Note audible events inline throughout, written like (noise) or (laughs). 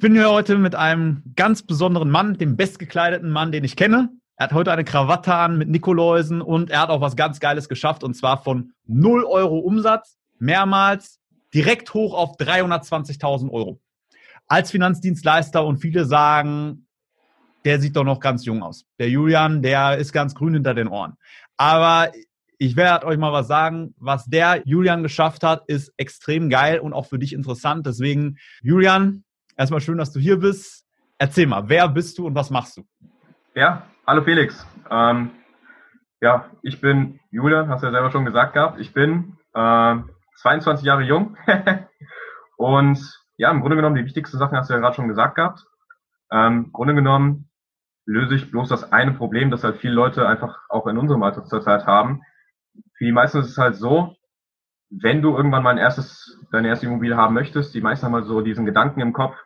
Ich bin hier heute mit einem ganz besonderen Mann, dem bestgekleideten Mann, den ich kenne. Er hat heute eine Krawatte an mit Nikoläusen und er hat auch was ganz Geiles geschafft und zwar von 0 Euro Umsatz mehrmals direkt hoch auf 320.000 Euro. Als Finanzdienstleister und viele sagen, der sieht doch noch ganz jung aus. Der Julian, der ist ganz grün hinter den Ohren. Aber ich werde euch mal was sagen. Was der Julian geschafft hat, ist extrem geil und auch für dich interessant. Deswegen, Julian, erstmal schön, dass du hier bist. Erzähl mal, wer bist du und was machst du? Ja, hallo Felix. Ähm, ja, ich bin Julian, hast du ja selber schon gesagt gehabt. Ich bin äh, 22 Jahre jung (laughs) und ja, im Grunde genommen die wichtigsten Sachen hast du ja gerade schon gesagt gehabt. Ähm, Im Grunde genommen löse ich bloß das eine Problem, das halt viele Leute einfach auch in unserem Alter zurzeit haben. Für die meisten ist es halt so, wenn du irgendwann mal ein erstes, deine erste Immobilie haben möchtest, die meisten haben halt so diesen Gedanken im Kopf,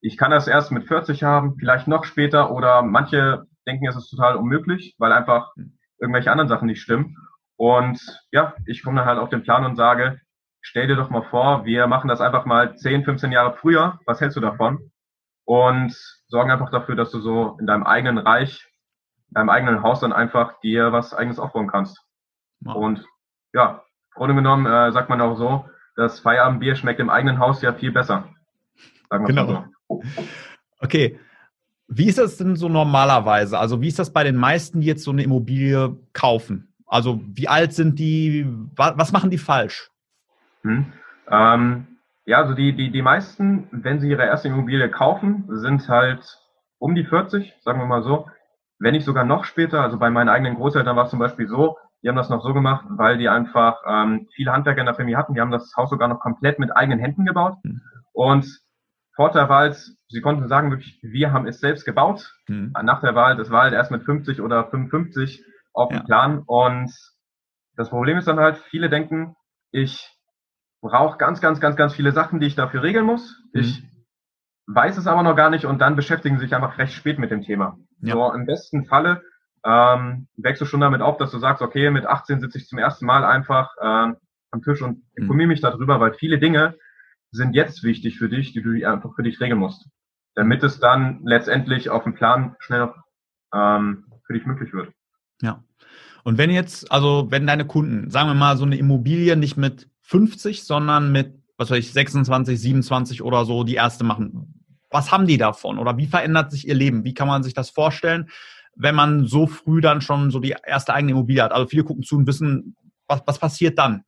ich kann das erst mit 40 haben, vielleicht noch später oder manche denken, es ist total unmöglich, weil einfach irgendwelche anderen Sachen nicht stimmen. Und ja, ich komme dann halt auf den Plan und sage, stell dir doch mal vor, wir machen das einfach mal 10, 15 Jahre früher. Was hältst du davon? Und sorgen einfach dafür, dass du so in deinem eigenen Reich, in deinem eigenen Haus dann einfach dir was eigenes aufbauen kannst. Wow. Und ja, im Grunde genommen äh, sagt man auch so, das Feierabendbier schmeckt im eigenen Haus ja viel besser. Sagen wir genau. so. Okay. Wie ist das denn so normalerweise? Also wie ist das bei den meisten, die jetzt so eine Immobilie kaufen? Also wie alt sind die? Was machen die falsch? Hm. Ähm, ja, also die, die, die meisten, wenn sie ihre erste Immobilie kaufen, sind halt um die 40, sagen wir mal so. Wenn nicht sogar noch später, also bei meinen eigenen Großeltern war es zum Beispiel so, die haben das noch so gemacht, weil die einfach ähm, viele Handwerker in der Familie hatten. Die haben das Haus sogar noch komplett mit eigenen Händen gebaut. Mhm. Und Vorteil war halt, sie konnten sagen wirklich, wir haben es selbst gebaut. Mhm. Nach der Wahl, das war halt erst mit 50 oder 55 auf dem ja. Plan. Und das Problem ist dann halt, viele denken, ich brauche ganz, ganz, ganz, ganz viele Sachen, die ich dafür regeln muss. Mhm. Ich weiß es aber noch gar nicht und dann beschäftigen sie sich einfach recht spät mit dem Thema. Ja. So im besten Falle ähm, wächst du schon damit auf, dass du sagst, okay, mit 18 sitze ich zum ersten Mal einfach ähm, am Tisch und mhm. informiere mich darüber, weil viele Dinge sind jetzt wichtig für dich, die du einfach für dich regeln musst, damit es dann letztendlich auf dem Plan schnell ähm, für dich möglich wird. Ja. Und wenn jetzt, also wenn deine Kunden, sagen wir mal, so eine Immobilie nicht mit 50, sondern mit, was weiß ich, 26, 27 oder so die erste machen, was haben die davon oder wie verändert sich ihr Leben? Wie kann man sich das vorstellen, wenn man so früh dann schon so die erste eigene Immobilie hat? Also viele gucken zu und wissen, was, was passiert dann?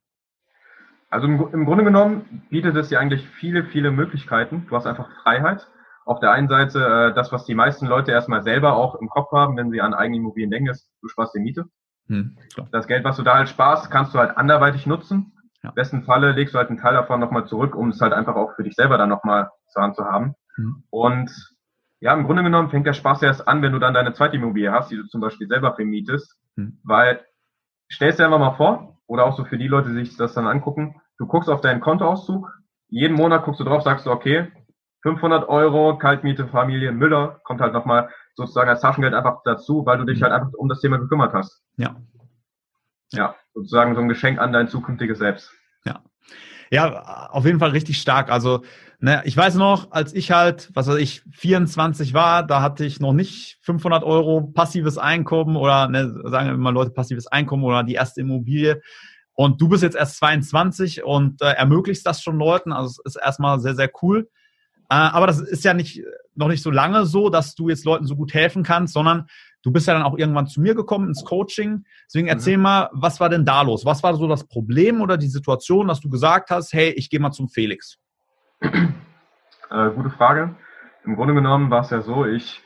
Also im, im Grunde genommen bietet es dir eigentlich viele, viele Möglichkeiten. Du hast einfach Freiheit. Auf der einen Seite äh, das, was die meisten Leute erstmal selber auch im Kopf haben, wenn sie an eigene Immobilien denken, ist, du sparst die Miete. Hm, das Geld, was du da halt sparst, kannst du halt anderweitig nutzen. Ja. Im besten Falle legst du halt einen Teil davon nochmal zurück, um es halt einfach auch für dich selber dann nochmal zur Hand zu haben. Hm. Und ja, im Grunde genommen fängt der Spaß erst an, wenn du dann deine zweite Immobilie hast, die du zum Beispiel selber vermietest. Hm. Weil, stellst dir einfach mal vor, oder auch so für die Leute, die sich das dann angucken, du guckst auf deinen Kontoauszug, jeden Monat guckst du drauf, sagst du, okay, 500 Euro Kaltmiete Familie Müller kommt halt nochmal sozusagen als Taschengeld einfach dazu, weil du dich halt einfach um das Thema gekümmert hast. Ja. Ja, sozusagen so ein Geschenk an dein zukünftiges Selbst. Ja. Ja, auf jeden Fall richtig stark. Also, ne, ich weiß noch, als ich halt, was weiß ich, 24 war, da hatte ich noch nicht 500 Euro passives Einkommen oder, ne, sagen wir mal Leute, passives Einkommen oder die erste Immobilie. Und du bist jetzt erst 22 und äh, ermöglichst das schon Leuten. Also, es ist erstmal sehr, sehr cool. Äh, aber das ist ja nicht, noch nicht so lange so, dass du jetzt Leuten so gut helfen kannst, sondern du bist ja dann auch irgendwann zu mir gekommen ins Coaching. Deswegen mhm. erzähl mhm. mal, was war denn da los? Was war so das Problem oder die Situation, dass du gesagt hast, hey, ich gehe mal zum Felix? Äh, gute Frage. Im Grunde genommen war es ja so, ich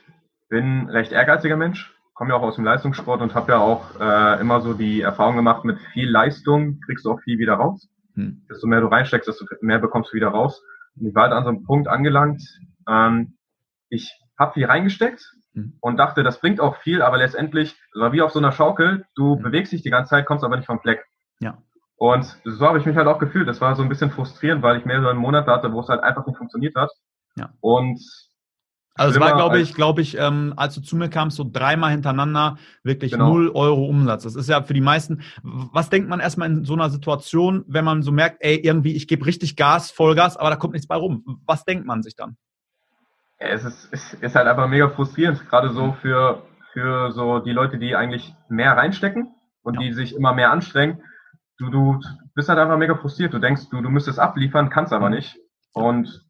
bin recht ehrgeiziger Mensch, komme ja auch aus dem Leistungssport und habe ja auch äh, immer so die Erfahrung gemacht, mit viel Leistung kriegst du auch viel wieder raus. Hm. Desto mehr du reinsteckst, desto mehr bekommst du wieder raus. Und ich war halt an so einem Punkt angelangt, ähm, ich habe viel reingesteckt. Und dachte, das bringt auch viel, aber letztendlich, war wie auf so einer Schaukel, du mhm. bewegst dich die ganze Zeit, kommst aber nicht vom Fleck. Ja. Und so habe ich mich halt auch gefühlt. Das war so ein bisschen frustrierend, weil ich mehrere Monate hatte, wo es halt einfach nicht funktioniert hat. Ja. Und also es war, glaube ich, glaube ich, ähm, als du zu mir kamst, so dreimal hintereinander wirklich genau. null Euro Umsatz. Das ist ja für die meisten. Was denkt man erstmal in so einer Situation, wenn man so merkt, ey, irgendwie, ich gebe richtig Gas, Vollgas, aber da kommt nichts bei rum? Was denkt man sich dann? Es ist, es ist halt einfach mega frustrierend, gerade so für, für so die Leute, die eigentlich mehr reinstecken und ja. die sich immer mehr anstrengen. Du, du bist halt einfach mega frustriert. Du denkst, du, du müsstest abliefern, kannst aber nicht. Und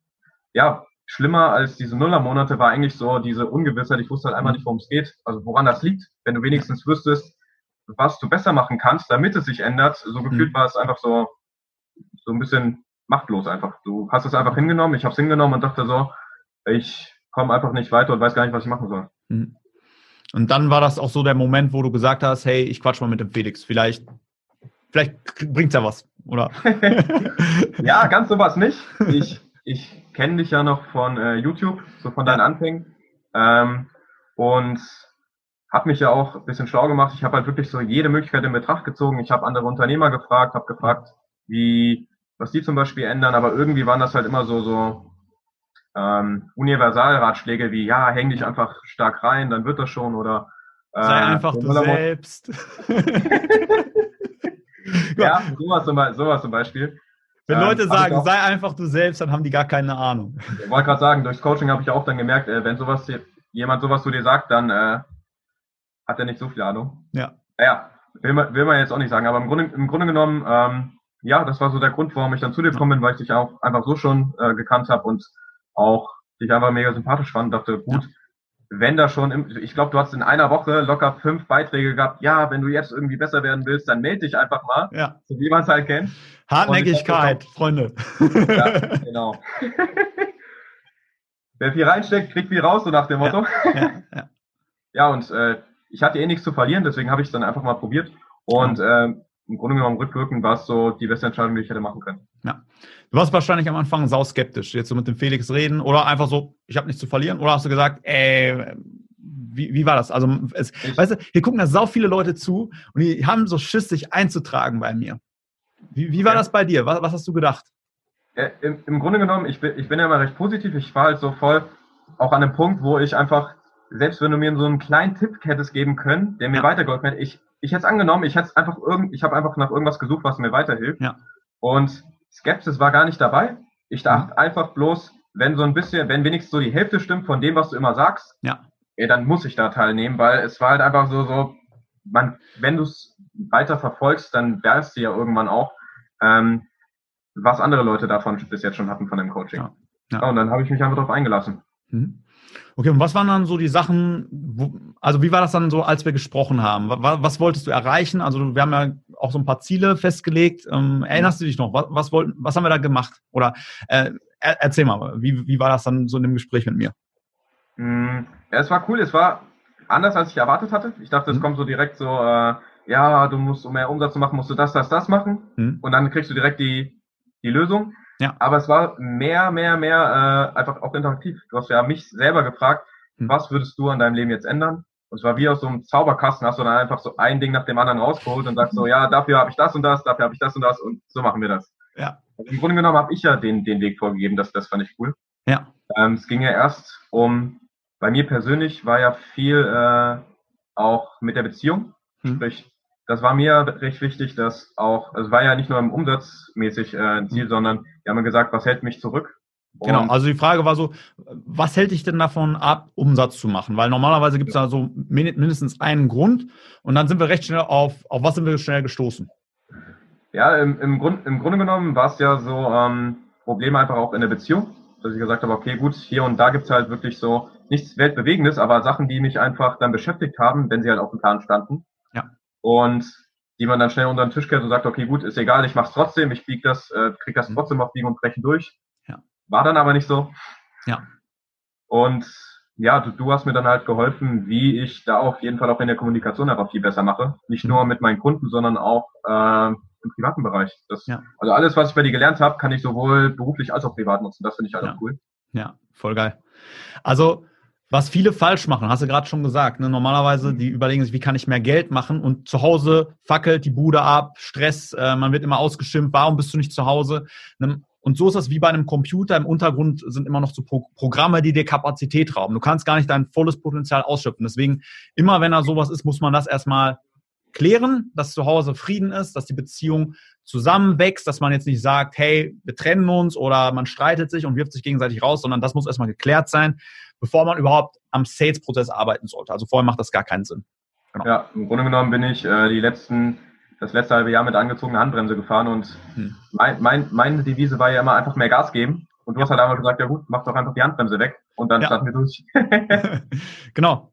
ja, schlimmer als diese Nullermonate war eigentlich so diese Ungewissheit. Ich wusste halt einfach nicht, worum es geht, also woran das liegt. Wenn du wenigstens wüsstest, was du besser machen kannst, damit es sich ändert, so gefühlt mhm. war es einfach so, so ein bisschen machtlos einfach. Du hast es einfach hingenommen, ich habe es hingenommen und dachte so, ich komme einfach nicht weiter und weiß gar nicht, was ich machen soll. Mhm. Und dann war das auch so der Moment, wo du gesagt hast, hey, ich quatsch mal mit dem Felix. Vielleicht, vielleicht bringt's ja was, oder? (laughs) ja, ganz sowas nicht. (laughs) Ich, ich kenne dich ja noch von äh, YouTube, so von deinen Anfängen. Ähm, und habe mich ja auch ein bisschen schlau gemacht. Ich habe halt wirklich so jede Möglichkeit in Betracht gezogen. Ich habe andere Unternehmer gefragt, habe gefragt, wie, was die zum Beispiel ändern, aber irgendwie waren das halt immer so, so ähm, Universalratschläge wie, ja, häng dich einfach stark rein, dann wird das schon oder äh, Sei einfach du selbst. (laughs) (laughs) ja, sowas zum, sowas zum Beispiel. Wenn Leute ähm, sagen, sei einfach du selbst, dann haben die gar keine Ahnung. Ich wollte gerade sagen, durchs Coaching habe ich auch dann gemerkt, äh, wenn sowas jemand sowas zu dir sagt, dann äh, hat er nicht so viel Ahnung. Ja. Ja, will man, will man jetzt auch nicht sagen, aber im Grunde, im Grunde genommen, ähm, ja, das war so der Grund, warum ich dann zu dir gekommen bin, weil ich dich auch einfach so schon äh, gekannt habe und auch dich einfach mega sympathisch fand, dachte, gut, ja. wenn da schon, im, ich glaube, du hast in einer Woche locker fünf Beiträge gehabt, ja, wenn du jetzt irgendwie besser werden willst, dann melde dich einfach mal, ja. so wie man es halt kennt. Hartnäckigkeit, Freunde. Ja, (laughs) genau. (laughs) Wer viel reinsteckt, kriegt viel raus, so nach dem Motto. (laughs) Ja. und äh, ich hatte eh nichts zu verlieren, deswegen habe ich es dann einfach mal probiert. Und äh, im Grunde genommen rückwirkend war es so die beste Entscheidung, die ich hätte machen können. Ja. Du warst wahrscheinlich am Anfang sau skeptisch, jetzt so mit dem Felix reden oder einfach so, ich habe nichts zu verlieren oder hast du gesagt, ey, wie, wie war das? Also, es, weißt du, hier gucken da sau viele Leute zu und die haben so Schiss, sich einzutragen bei mir. Wie, wie war ja. das bei dir? Was, was hast du gedacht? Ja, im, im, Grunde genommen, ich bin, ich bin ja immer recht positiv. Ich war halt so voll auch an einem Punkt, wo ich einfach, selbst wenn du mir so einen kleinen Tipp hättest geben können, der mir ja. weitergeholfen hätte, ich, ich hätte es angenommen, ich hätte einfach irgend, ich habe einfach nach irgendwas gesucht, was mir weiterhilft. Ja. Und Skepsis war gar nicht dabei. Ich dachte mhm. einfach bloß, wenn so ein bisschen, wenn wenigstens so die Hälfte stimmt von dem, was du immer sagst, ja. ey, dann muss ich da teilnehmen, weil es war halt einfach so, so, man, wenn du es weiter verfolgst, dann wärst du ja irgendwann auch, ähm, was andere Leute davon bis jetzt schon hatten von dem Coaching. Ja. Ja. und dann habe ich mich einfach darauf eingelassen. Mhm. Okay, und was waren dann so die Sachen, wo, also wie war das dann so, als wir gesprochen haben? Was, was, wolltest du erreichen? Also wir haben ja auch so ein paar Ziele festgelegt. Ähm, erinnerst du dich noch? Was, was, wollten, was haben wir da gemacht? Oder äh, erzähl mal, wie, wie war das dann so in dem Gespräch mit mir? Mm, ja, es war cool. Es war anders, als ich erwartet hatte. Ich dachte, es mhm. kommt so direkt so, äh, ja, du musst, um mehr Umsatz zu machen, musst du das, das, das machen. Mhm. Und dann kriegst du direkt die, die Lösung. Ja. Aber es war mehr, mehr, mehr äh, einfach auch interaktiv. Du hast ja mich selber gefragt, hm. was würdest du an deinem Leben jetzt ändern? Und es war wie aus so einem Zauberkasten, hast du dann einfach so ein Ding nach dem anderen rausgeholt und sagst so, (laughs) ja, dafür habe ich das und das, dafür habe ich das und das und so machen wir das. Ja. Also Im Grunde genommen habe ich ja den, den Weg vorgegeben, das, das fand ich cool. Ja. Ähm, es ging ja erst um, bei mir persönlich war ja viel äh, auch mit der Beziehung. Hm. Sprich, das war mir recht wichtig, dass auch, also es war ja nicht nur im Umsatzmäßig äh, ein Ziel, hm. sondern wir haben gesagt, was hält mich zurück? Genau, Und genau, also die Frage war so, was hält dich denn davon ab, Umsatz zu machen? Weil normalerweise gibt es da so mindestens einen Grund und dann sind wir recht schnell auf, auf was sind wir schnell gestoßen? Ja, im, im, Grund, im Grunde genommen war es ja so ähm, Probleme einfach auch in der Beziehung, dass ich gesagt habe, okay, gut, hier und da gibt es halt wirklich so nichts Weltbewegendes, aber Sachen, die mich einfach dann beschäftigt haben, wenn sie halt auf dem Plan standen. Und die man dann schnell unter den Tisch kennt und sagt, okay, gut, ist egal, ich mach's trotzdem, ich bieg das, äh, krieg das mhm. trotzdem auf Biegen und Brechen durch. Ja. War dann aber nicht so. Ja. Und ja, du, du hast mir dann halt geholfen, wie ich da auf jeden Fall auch in der Kommunikation einfach viel besser mache. Nicht mhm. nur mit meinen Kunden, sondern auch äh, im privaten Bereich. Das, ja. Also alles, was ich bei dir gelernt habe, kann ich sowohl beruflich als auch privat nutzen. Das finde ich halt ja. auch cool. Ja, voll geil. Also was viele falsch machen, hast du gerade schon gesagt. Ne? Normalerweise, die überlegen sich, wie kann ich mehr Geld machen? Und zu Hause fackelt die Bude ab, Stress, äh, man wird immer ausgeschimpft, warum bist du nicht zu Hause? Ne? Und so ist das wie bei einem Computer. Im Untergrund sind immer noch so Pro Programme, die dir Kapazität rauben. Du kannst gar nicht dein volles Potenzial ausschöpfen. Deswegen, immer wenn da sowas ist, muss man das erstmal klären, dass zu Hause Frieden ist, dass die Beziehung zusammenwächst, dass man jetzt nicht sagt, hey, wir trennen uns oder man streitet sich und wirft sich gegenseitig raus, sondern das muss erstmal geklärt sein, bevor man überhaupt am Sales-Prozess arbeiten sollte. Also vorher macht das gar keinen Sinn. Genau. Ja, im Grunde genommen bin ich äh, die letzten, das letzte halbe Jahr mit angezogener Handbremse gefahren und hm. mein, mein, meine Devise war ja immer einfach mehr Gas geben. Und du hast halt einmal gesagt, ja gut, mach doch einfach die Handbremse weg und dann ja. starten wir durch. (laughs) (laughs) genau.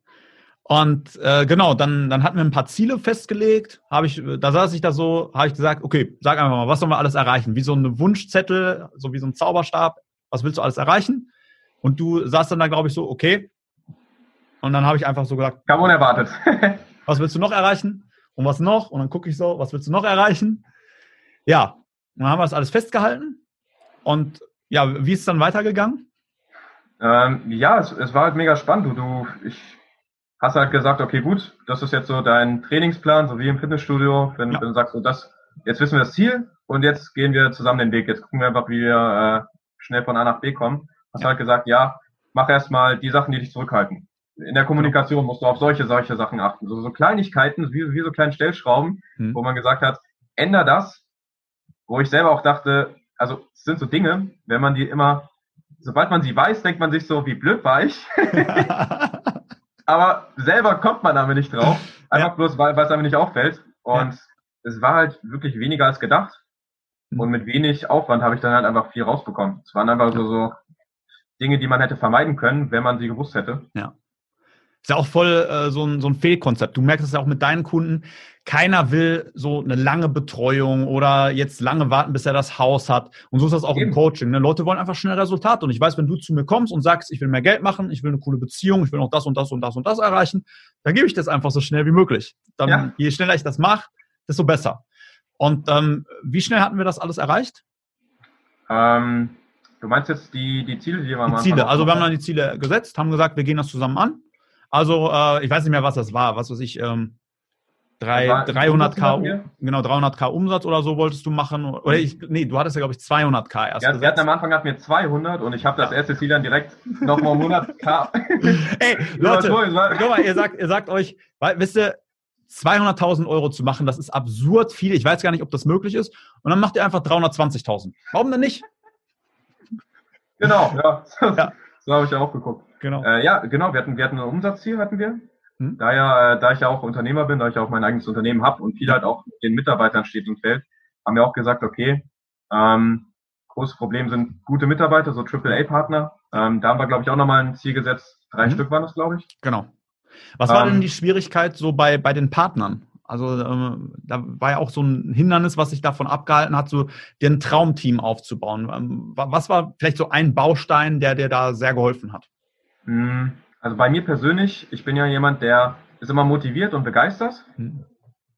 Und äh, genau, dann, dann hatten wir ein paar Ziele festgelegt. Habe ich, da saß ich da so, habe ich gesagt, okay, sag einfach mal, was sollen wir alles erreichen? Wie so ein Wunschzettel, so wie so ein Zauberstab. Was willst du alles erreichen? Und du saßt dann da, glaube ich, so, okay, und dann habe ich einfach so gesagt. Kam unerwartet. (laughs) was willst du noch erreichen? Und was noch? Und dann gucke ich so, was willst du noch erreichen? Ja, und dann haben wir das alles festgehalten. Und ja, wie ist es dann weitergegangen? Ähm, ja, es, es, war halt mega spannend. Du, du, ich hast halt gesagt, okay, gut, das ist jetzt so dein Trainingsplan, so wie im Fitnessstudio. Wenn, ja. wenn du sagst, so das, jetzt wissen wir das Ziel und jetzt gehen wir zusammen den Weg. Jetzt gucken wir einfach, wie wir äh, schnell von A nach B kommen. Hast ja. halt gesagt, ja, mach erstmal die Sachen, die dich zurückhalten in der Kommunikation musst du auf solche, solche Sachen achten. So, so Kleinigkeiten, wie, wie so kleine Stellschrauben, hm. wo man gesagt hat, änder das, wo ich selber auch dachte, also es sind so Dinge, wenn man die immer, sobald man sie weiß, denkt man sich so, wie blöd war ich. (laughs) Aber selber kommt man damit nicht drauf, einfach ja. bloß, weil, weil es einem nicht auffällt. Und ja. es war halt wirklich weniger als gedacht. Hm. Und mit wenig Aufwand habe ich dann halt einfach viel rausbekommen. Es waren einfach so, so Dinge, die man hätte vermeiden können, wenn man sie gewusst hätte. Ja. Ist ja auch voll äh, so, ein, so ein Fehlkonzept. Du merkst es ja auch mit deinen Kunden. Keiner will so eine lange Betreuung oder jetzt lange warten, bis er das Haus hat. Und so ist das auch Eben. im Coaching. Ne? Leute wollen einfach schnell Resultate. Und ich weiß, wenn du zu mir kommst und sagst, ich will mehr Geld machen, ich will eine coole Beziehung, ich will noch das und das und das und das erreichen, dann gebe ich das einfach so schnell wie möglich. Dann, ja. je schneller ich das mache, desto besser. Und ähm, wie schnell hatten wir das alles erreicht? Ähm, du meinst jetzt die, die Ziele, die wir mal Ziele. Also wir haben dann die Ziele gesetzt, haben gesagt, wir gehen das zusammen an. Also, äh, ich weiß nicht mehr, was das war. Was weiß ich, ähm, drei, 300k, genau, 300k Umsatz oder so wolltest du machen. Oder ich, nee, du hattest ja, glaube ich, 200k erst. Ja, wir hatten am Anfang hatten wir 200 und ich habe das erste Ziel dann direkt nochmal um 100k. (laughs) Ey, (laughs) Leute, guck mal, ihr sagt, ihr sagt euch, weil, wisst ihr, 200.000 Euro zu machen, das ist absurd viel. Ich weiß gar nicht, ob das möglich ist. Und dann macht ihr einfach 320.000. Warum denn nicht? Genau, ja. (laughs) ja. So habe ich ja auch geguckt. Genau. Äh, ja, genau. Wir hatten, wir hatten ein Umsatzziel, hatten wir. Hm? Da ja, äh, da ich ja auch Unternehmer bin, da ich ja auch mein eigenes Unternehmen habe und viel halt auch den Mitarbeitern steht und fällt, haben wir auch gesagt, okay, ähm, großes Problem sind gute Mitarbeiter, so AAA-Partner. Ähm, da haben wir, glaube ich, auch nochmal ein Ziel gesetzt. Drei mhm. Stück waren das, glaube ich. Genau. Was war denn ähm, die Schwierigkeit so bei, bei den Partnern? Also ähm, da war ja auch so ein Hindernis, was sich davon abgehalten hat, so dir ein Traumteam aufzubauen. Ähm, was war vielleicht so ein Baustein, der dir da sehr geholfen hat? Hm, also bei mir persönlich, ich bin ja jemand, der ist immer motiviert und begeistert. Hm.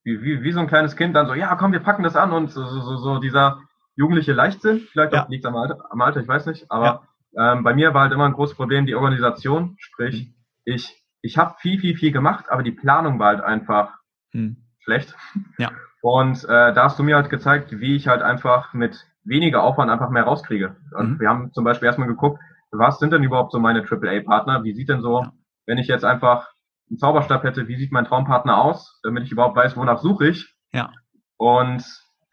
Wie, wie, wie so ein kleines Kind dann so, ja komm, wir packen das an und so, so, so dieser jugendliche Leichtsinn, vielleicht ja. auch liegt am Alter, am Alter, ich weiß nicht, aber ja. ähm, bei mir war halt immer ein großes Problem die Organisation, sprich, hm. ich, ich habe viel, viel, viel gemacht, aber die Planung war halt einfach hm schlecht. Ja. Und äh, da hast du mir halt gezeigt, wie ich halt einfach mit weniger Aufwand einfach mehr rauskriege. Und mhm. wir haben zum Beispiel erstmal geguckt, was sind denn überhaupt so meine AAA-Partner? Wie sieht denn so, ja. wenn ich jetzt einfach einen Zauberstab hätte, wie sieht mein Traumpartner aus, damit ich überhaupt weiß, wonach suche ich? Ja. Und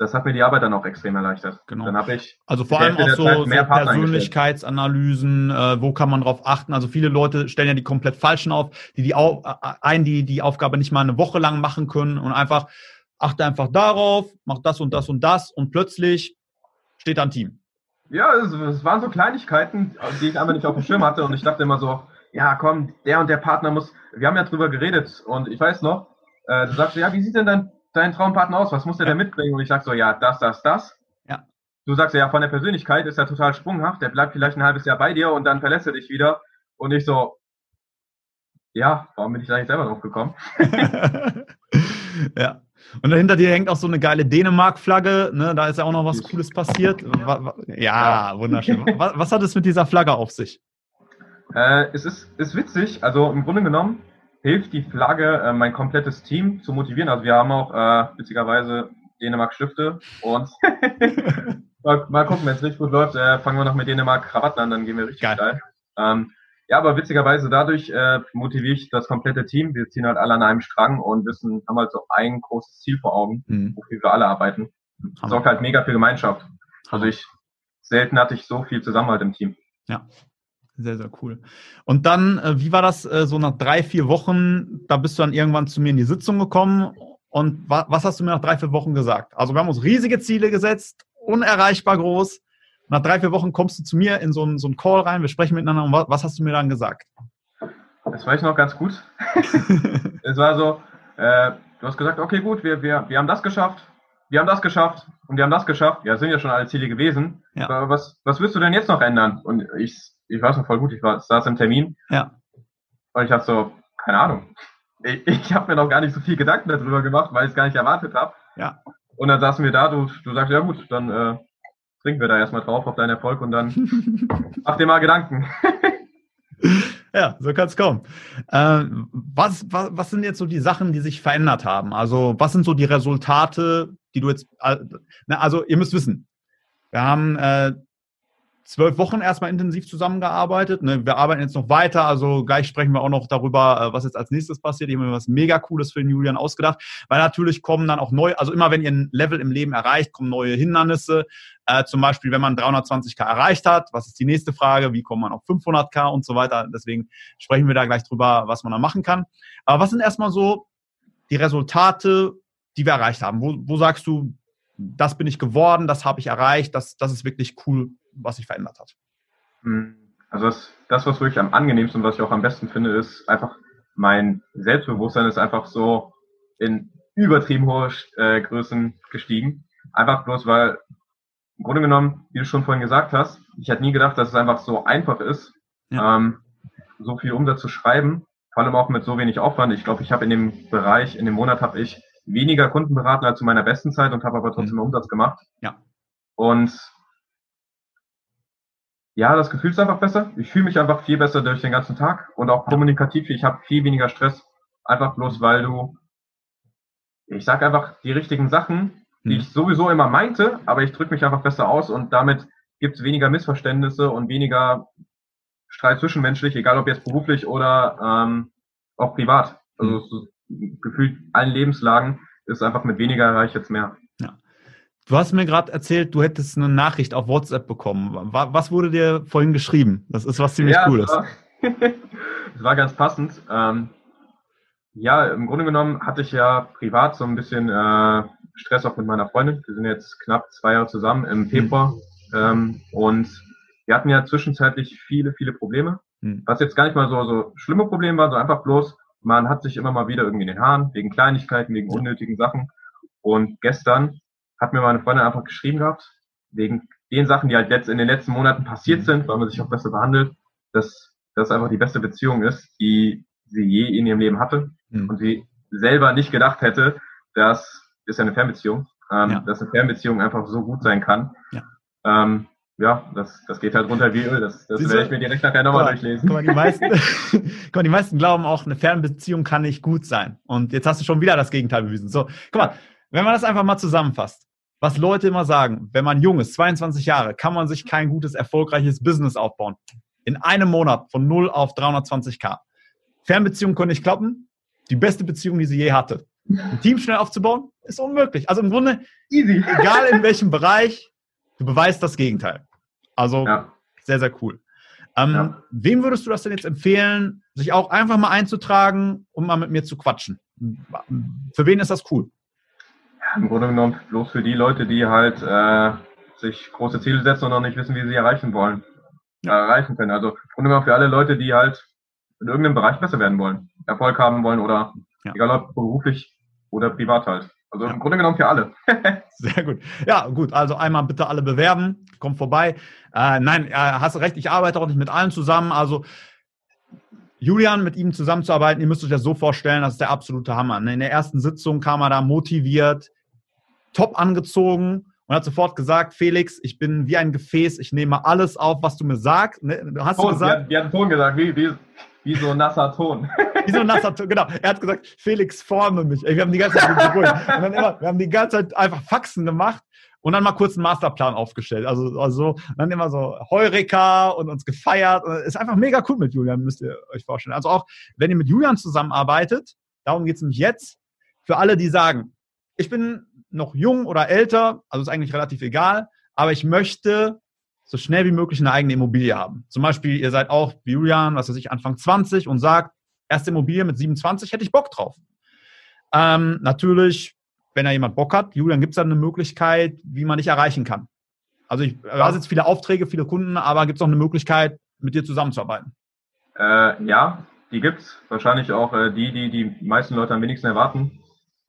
das hat mir die Arbeit dann auch extrem erleichtert. Genau. Dann habe ich also vor allem auch so, so Persönlichkeitsanalysen, äh, wo kann man drauf achten? Also viele Leute stellen ja die komplett falschen auf, die die Au ein, die die Aufgabe nicht mal eine Woche lang machen können und einfach achte einfach darauf, mach das und das und das und plötzlich steht da ein Team. Ja, es, es waren so Kleinigkeiten, die ich einfach nicht auf dem Schirm hatte und ich dachte immer so, ja komm, der und der Partner muss, wir haben ja drüber geredet und ich weiß noch, äh, du sagst, ja, wie sieht denn dein dein Traumpartner aus? Was muss der ja. denn mitbringen? Und ich sag so, ja, das, das, das. Ja. Du sagst ja, von der Persönlichkeit ist er total sprunghaft, der bleibt vielleicht ein halbes Jahr bei dir und dann verlässt er dich wieder. Und ich so, ja, warum bin ich da nicht selber drauf gekommen? (laughs) ja. Und dahinter dir hängt auch so eine geile Dänemark-Flagge, ne? Da ist ja auch noch was Cooles passiert. Ja, ja. wunderschön. (laughs) was, was, hat es mit dieser Flagge auf sich? Äh, es ist, ist witzig, also im Grunde genommen hilft die Flagge, äh, mein komplettes Team zu motivieren. Also wir haben auch äh, witzigerweise Dänemark Stifte und (laughs) mal, mal, gucken, wenn es richtig gut läuft, äh, fangen wir noch mit Dänemark Krawatten an, dann gehen wir richtig geil. Ähm, ja, aber witzigerweise dadurch äh, motiviere ich das komplette Team. Wir ziehen halt alle an einem Strang und wissen, haben halt so ein großes Ziel vor Augen, mhm. wofür wir alle arbeiten. Sorgt halt mega für Gemeinschaft. Also ich, selten hatte ich so viel Zusammenhalt im Team. Ja, sehr, sehr cool. Und dann, äh, wie war das äh, so nach drei, vier Wochen? Da bist du dann irgendwann zu mir in die Sitzung gekommen. Und wa was hast du mir nach drei, vier Wochen gesagt? Also wir haben uns riesige Ziele gesetzt, unerreichbar groß. Nach drei, vier Wochen kommst du zu mir in so einen, so einen Call rein, wir sprechen miteinander und was, was hast du mir dann gesagt? Das weiß ich noch ganz gut. (laughs) es war so, äh, du hast gesagt, okay, gut, wir, wir, wir haben das geschafft, wir haben das geschafft und wir haben das geschafft. Ja, sind ja schon alle Ziele gewesen. Ja. Aber was, was willst du denn jetzt noch ändern? Und ich, ich weiß noch voll gut, ich war, saß im Termin. Ja. Und ich habe so, keine Ahnung. Ich, ich habe mir noch gar nicht so viel Gedanken darüber gemacht, weil ich es gar nicht erwartet habe. Ja. Und dann saßen wir da, du, du sagst, ja gut, dann äh, trinken wir da erstmal drauf auf deinen Erfolg und dann (laughs) mach dir mal Gedanken. (laughs) ja, so kann es kommen. Ähm, was, was, was sind jetzt so die Sachen, die sich verändert haben? Also, was sind so die Resultate, die du jetzt, also, ihr müsst wissen, wir haben äh, zwölf Wochen erstmal intensiv zusammengearbeitet. Ne? Wir arbeiten jetzt noch weiter, also gleich sprechen wir auch noch darüber, äh, was jetzt als nächstes passiert. Ich habe mir was mega Cooles für den Julian ausgedacht, weil natürlich kommen dann auch neu, also immer wenn ihr ein Level im Leben erreicht, kommen neue Hindernisse. Äh, zum Beispiel, wenn man 320k erreicht hat, was ist die nächste Frage? Wie kommt man auf 500k und so weiter? Deswegen sprechen wir da gleich drüber, was man da machen kann. Aber was sind erstmal so die Resultate, die wir erreicht haben? Wo, wo sagst du, das bin ich geworden, das habe ich erreicht, das, das ist wirklich cool was sich verändert hat? Hm, also das, das, was wirklich am angenehmsten und was ich auch am besten finde, ist einfach mein Selbstbewusstsein ist einfach so in übertrieben hohe äh, Größen gestiegen. Einfach bloß, weil im Grunde genommen, wie du schon vorhin gesagt hast, ich hätte nie gedacht, dass es einfach so einfach ist, ja. ähm, so viel Umsatz zu schreiben, vor allem auch mit so wenig Aufwand. Ich glaube, ich habe in dem Bereich, in dem Monat habe ich weniger Kunden beraten als zu meiner besten Zeit und habe aber trotzdem mhm. Umsatz gemacht. Ja. Und ja, das Gefühl ist einfach besser. Ich fühle mich einfach viel besser durch den ganzen Tag und auch kommunikativ. Ich habe viel weniger Stress. Einfach bloß, weil du, ich sag einfach die richtigen Sachen, die hm. ich sowieso immer meinte, aber ich drücke mich einfach besser aus und damit gibt es weniger Missverständnisse und weniger Streit zwischenmenschlich, egal ob jetzt beruflich oder ähm, auch privat. Also hm. gefühlt allen Lebenslagen ist einfach mit weniger erreicht jetzt mehr. Du hast mir gerade erzählt, du hättest eine Nachricht auf WhatsApp bekommen. Was wurde dir vorhin geschrieben? Das ist was ziemlich ja, Cooles. (laughs) Das war, ganz passend. Ähm, ja, im Grunde genommen hatte ich ja privat so ein bisschen äh, Stress auch mit meiner Freundin. Wir sind jetzt knapp zwei Jahre zusammen im Februar. Ähm, und wir hatten ja zwischenzeitlich viele, viele Probleme. Mhm. Was jetzt gar nicht mal so, so schlimme Probleme war, sondern einfach bloß, man hat sich immer mal wieder irgendwie in den Haaren, wegen Kleinigkeiten, wegen unnötigen Sachen. Und gestern hat mir meine Freundin einfach geschrieben gehabt, wegen den Sachen, die halt jetzt in den letzten Monaten passiert mhm. sind, weil man sich auch besser behandelt, dass das einfach die beste Beziehung ist, die sie je in ihrem Leben hatte mhm. und sie selber nicht gedacht hätte, dass ist ja eine Fernbeziehung, ähm, ja. dass eine Fernbeziehung einfach so gut sein kann. Ja. Ähm, ja, das, das geht halt runter wie Öl. Das, das werde ich mir direkt nachher nochmal durchlesen. Guck mal, die meisten, (laughs) (laughs) guck mal, die meisten glauben auch, eine Fernbeziehung kann nicht gut sein. Und jetzt hast du schon wieder das Gegenteil bewiesen. So, guck mal, wenn man das einfach mal zusammenfasst was Leute immer sagen, wenn man jung ist, 22 Jahre, kann man sich kein gutes, erfolgreiches Business aufbauen. In einem Monat von 0 auf 320k. Fernbeziehungen können nicht klappen. Die beste Beziehung, die sie je hatte. Ein Team schnell aufzubauen, ist unmöglich. Also im Grunde, easy. egal in welchem Bereich, du beweist das Gegenteil. Also ja. sehr, sehr cool. Ähm, ja. Wem würdest du das denn jetzt empfehlen, sich auch einfach mal einzutragen, um mal mit mir zu quatschen? Für wen ist das cool? Im Grunde genommen bloß für die Leute, die halt äh, sich große Ziele setzen und noch nicht wissen, wie sie erreichen wollen, ja. erreichen können. Also im Grunde genommen für alle Leute, die halt in irgendeinem Bereich besser werden wollen, Erfolg haben wollen oder ja. egal ob beruflich oder privat halt. Also ja. im Grunde genommen für alle. (laughs) Sehr gut. Ja, gut. Also einmal bitte alle bewerben. Kommt vorbei. Äh, nein, äh, hast recht. Ich arbeite auch nicht mit allen zusammen. Also Julian, mit ihm zusammenzuarbeiten, ihr müsst euch das so vorstellen, das ist der absolute Hammer. In der ersten Sitzung kam er da motiviert, top angezogen und hat sofort gesagt, Felix, ich bin wie ein Gefäß, ich nehme alles auf, was du mir sagst. Ne? Hast Ton, du gesagt? Wir hatten Ton gesagt, wie, wie, wie so ein nasser Ton. (laughs) Wie so ein nasser Ton, genau. Er hat gesagt, Felix, forme mich. Ey, wir haben die ganze Zeit, und dann immer, wir haben die ganze Zeit einfach Faxen gemacht und dann mal kurz einen Masterplan aufgestellt. Also, also dann immer so Heureka und uns gefeiert. Ist einfach mega cool mit Julian, müsst ihr euch vorstellen. Also auch, wenn ihr mit Julian zusammenarbeitet, darum geht es nämlich jetzt, für alle, die sagen, ich bin noch jung oder älter, also ist eigentlich relativ egal, aber ich möchte so schnell wie möglich eine eigene Immobilie haben. Zum Beispiel, ihr seid auch wie Julian, was weiß ich, Anfang 20 und sagt, erste Immobilie mit 27 hätte ich Bock drauf. Ähm, natürlich, wenn da jemand Bock hat, Julian, gibt es da eine Möglichkeit, wie man dich erreichen kann? Also ich habe jetzt viele Aufträge, viele Kunden, aber gibt es auch eine Möglichkeit, mit dir zusammenzuarbeiten? Äh, ja, die gibt es. Wahrscheinlich auch äh, die, die die meisten Leute am wenigsten erwarten.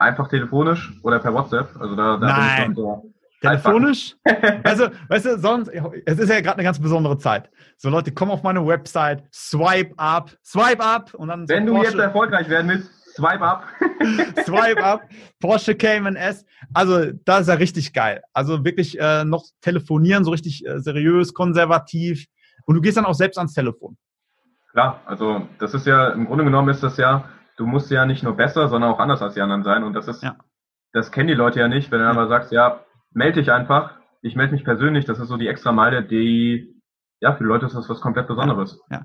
Einfach telefonisch oder per WhatsApp. Also da, da Nein. bin ich schon so Telefonisch? also, weißt du, sonst, es ist ja gerade eine ganz besondere Zeit. So Leute kommen auf meine Website, swipe up, swipe up und dann. Wenn so du Porsche, jetzt erfolgreich werden willst, swipe up. (laughs) swipe up, Porsche Cayman S. Also, das ist ja richtig geil. Also wirklich äh, noch telefonieren, so richtig äh, seriös, konservativ. Und du gehst dann auch selbst ans Telefon. Klar, also das ist ja, im Grunde genommen ist das ja, du musst ja nicht nur besser, sondern auch anders als die anderen sein. Und das ist, ja. das kennen die Leute ja nicht, wenn du ja. aber sagst, ja, melde dich einfach. Ich melde mich persönlich. Das ist so die extra Meile, die, ja, für die Leute ist das was komplett Besonderes. Ja.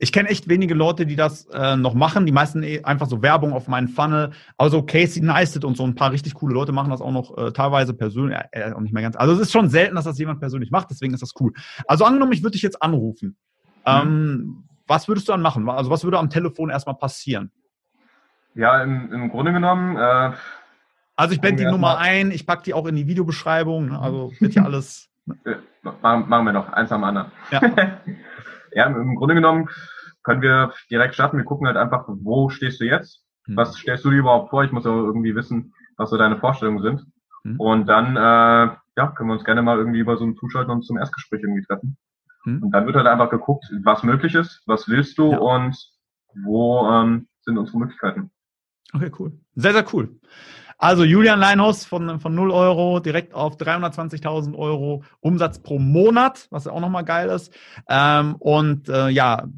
Ich kenne echt wenige Leute, die das äh, noch machen. Die meisten eh einfach so Werbung auf meinen Funnel. Also Casey Neistat und so ein paar richtig coole Leute machen das auch noch äh, teilweise persönlich. Äh, auch nicht mehr ganz. Also es ist schon selten, dass das jemand persönlich macht. Deswegen ist das cool. Also angenommen, ich würde dich jetzt anrufen. Mhm. Ähm, was würdest du dann machen? Also was würde am Telefon erstmal passieren? Ja, im, im Grunde genommen äh, also ich blende die Nummer ein, ich packe die auch in die Videobeschreibung. Ne? Also wird ja alles. Ne? (laughs) Machen wir noch, eins am anderen. Ja. (laughs) ja, im Grunde genommen können wir direkt starten. Wir gucken halt einfach, wo stehst du jetzt? Hm. Was stellst du dir überhaupt vor? Ich muss auch irgendwie wissen, was so deine Vorstellungen sind. Hm. Und dann äh, ja, können wir uns gerne mal irgendwie über so ein Zuschalten und zum Erstgespräch irgendwie treffen. Hm. Und dann wird halt einfach geguckt, was möglich ist, was willst du ja. und wo ähm, sind unsere Möglichkeiten. Okay, cool. Sehr, sehr cool. Also Julian Leinhaus von, von 0 Euro direkt auf 320.000 Euro Umsatz pro Monat, was auch nochmal geil ist. Ähm, und äh, ja,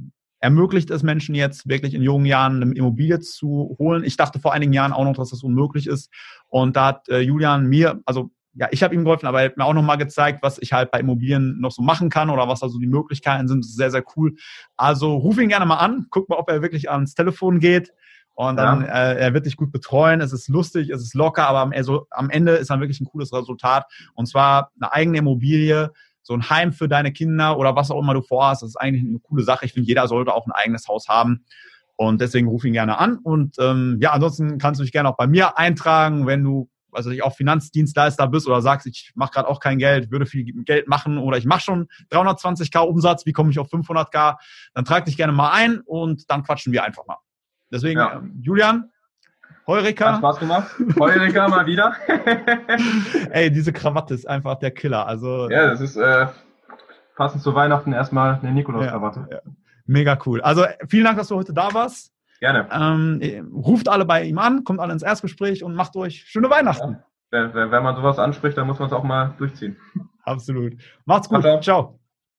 ermöglicht es Menschen jetzt wirklich in jungen Jahren eine Immobilie zu holen. Ich dachte vor einigen Jahren auch noch, dass das unmöglich ist. Und da hat äh, Julian mir, also ja, ich habe ihm geholfen, aber er hat mir auch nochmal gezeigt, was ich halt bei Immobilien noch so machen kann oder was da so die Möglichkeiten sind. Das ist sehr, sehr cool. Also ruf ihn gerne mal an, guck mal, ob er wirklich ans Telefon geht. Und dann, ja. äh, er wird dich gut betreuen, es ist lustig, es ist locker, aber am, also, am Ende ist dann wirklich ein cooles Resultat. Und zwar eine eigene Immobilie, so ein Heim für deine Kinder oder was auch immer du vorhast. Das ist eigentlich eine coole Sache. Ich finde, jeder sollte auch ein eigenes Haus haben. Und deswegen ruf ihn gerne an. Und ähm, ja, ansonsten kannst du dich gerne auch bei mir eintragen, wenn du also ich auch Finanzdienstleister bist oder sagst, ich mache gerade auch kein Geld, würde viel Geld machen oder ich mache schon 320k Umsatz, wie komme ich auf 500k? Dann trag dich gerne mal ein und dann quatschen wir einfach mal. Deswegen, ja. Ähm, Julian, Heureka. Hat Spaß gemacht. Heureka mal wieder. (laughs) Ey, diese Krawatte ist einfach der Killer. Also, ja, das ist äh, passend zu Weihnachten erstmal eine Nikolaus-Krawatte. Ja, ja. Mega cool. Also vielen Dank, dass du heute da warst. Gerne. Ähm, ruft alle bei ihm an, kommt alle ins Erstgespräch und macht euch schöne Weihnachten. Ja. Wenn, wenn, man sowas anspricht, dann muss man es auch mal durchziehen. (laughs) Absolut. Macht's gut. Ciao. Ciao.